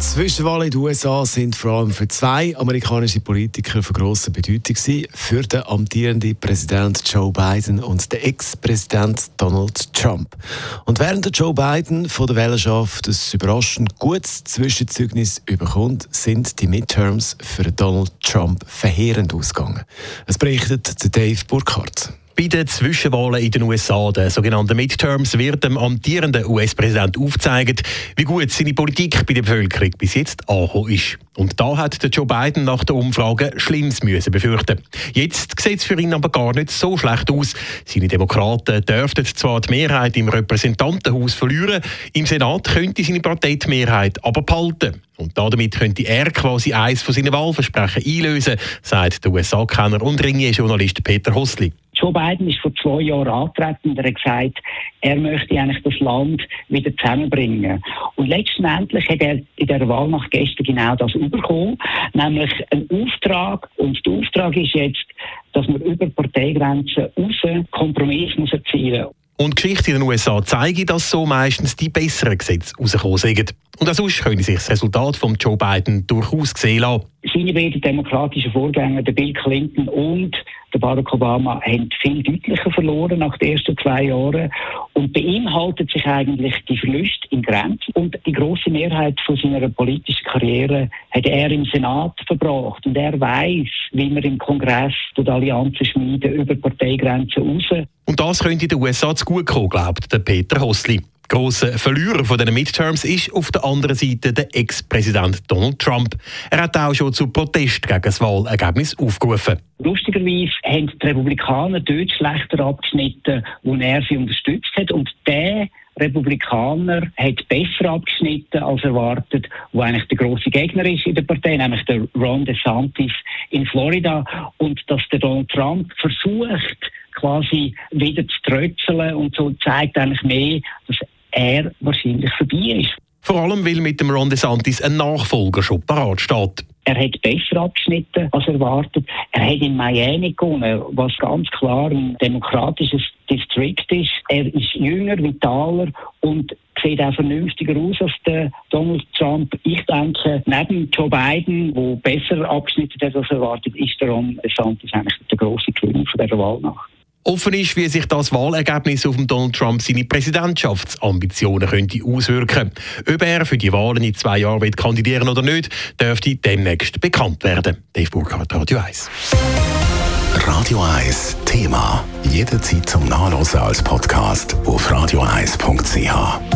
Zwischenwahlen in den USA sind vor allem für zwei amerikanische Politiker von grosser Bedeutung gewesen, für den amtierenden Präsident Joe Biden und den Ex-Präsident Donald Trump. Und während Joe Biden von der Wählerschaft ein überraschend gutes Zwischenzeugnis überkommt, sind die Midterms für Donald Trump verheerend ausgegangen. Es berichtet Dave Burkhardt. Bei den Zwischenwahlen in den USA, den sogenannten Midterms, wird dem amtierenden US-Präsident aufgezeigt, wie gut seine Politik bei der Bevölkerung bis jetzt angekommen ist. Und da hat Joe Biden nach der Umfrage Schlimmes müssen befürchten. Jetzt sieht es für ihn aber gar nicht so schlecht aus. Seine Demokraten dürften zwar die Mehrheit im Repräsentantenhaus verlieren, im Senat könnte seine Partei die Mehrheit aber behalten. Und damit könnte er quasi eines von seinen Wahlversprechen einlösen, sagt der USA-Kenner und Ringier-Journalist Peter Hossli. Joe Biden ist vor zwei Jahren angetreten und er hat gesagt, er möchte eigentlich das Land wieder zusammenbringen. Und letztendlich hat er in der Wahlnacht gestern genau das bekommen, nämlich einen Auftrag. Und der Auftrag ist jetzt, dass man über Parteigrenzen raus Kompromiss muss erzielen muss. Und die Geschichte in den USA zeigt, dass so meistens die besseren Gesetze rausgekommen sind. Und auch sonst können sich das Resultat von Joe Biden durchaus sehen lassen. Seine beiden demokratischen Vorgänger, der Bill Clinton und Barack Obama, haben viel deutlicher verloren nach den ersten zwei Jahren und beinhaltet sich eigentlich die Verluste in Grenzen. Und die große Mehrheit von seiner politischen Karriere hat er im Senat verbracht. Und er weiß, wie man im Kongress die Allianzen schmieden über Parteigrenzen raus. Und das könnte den USA zu gut kommen, glaubt der Peter Hossli. Grosser Verlierer von den Midterms ist auf der anderen Seite der Ex-Präsident Donald Trump. Er hat auch schon zu Protest gegen das Wahlergebnis aufgerufen. Lustigerweise haben die Republikaner dort schlechter abgeschnitten, wo er sie unterstützt hat. Und der Republikaner hat besser abgeschnitten als erwartet, wo eigentlich der große Gegner ist in der Partei, nämlich der Ron DeSantis in Florida. Und dass der Donald Trump versucht, quasi wieder zu trötzeln und so zeigt eigentlich mehr, dass er wahrscheinlich vorbei ist. Vor allem, weil mit dem Ron DeSantis ein Nachfolger schon parat steht. Er hat besser abgeschnitten als erwartet. Er hat in Miami gewonnen, was ganz klar ein demokratisches Distrikt ist. Er ist jünger, vitaler und sieht auch vernünftiger aus als der Donald Trump. Ich denke, neben Joe Biden, der besser abgeschnitten hat als erwartet, ist der Ron DeSantis eigentlich der große Gewinner von dieser Wahlnacht. Offen ist, wie sich das Wahlergebnis auf Donald Trump seine Präsidentschaftsambitionen könnte auswirken. Ob er für die Wahlen in zwei Jahren wird kandidieren oder nicht, dürfte demnächst bekannt werden. Dave Burkhardt, Radio 1. Radio 1 Thema. Jederzeit zum Nachlesen als Podcast auf radio1.ch.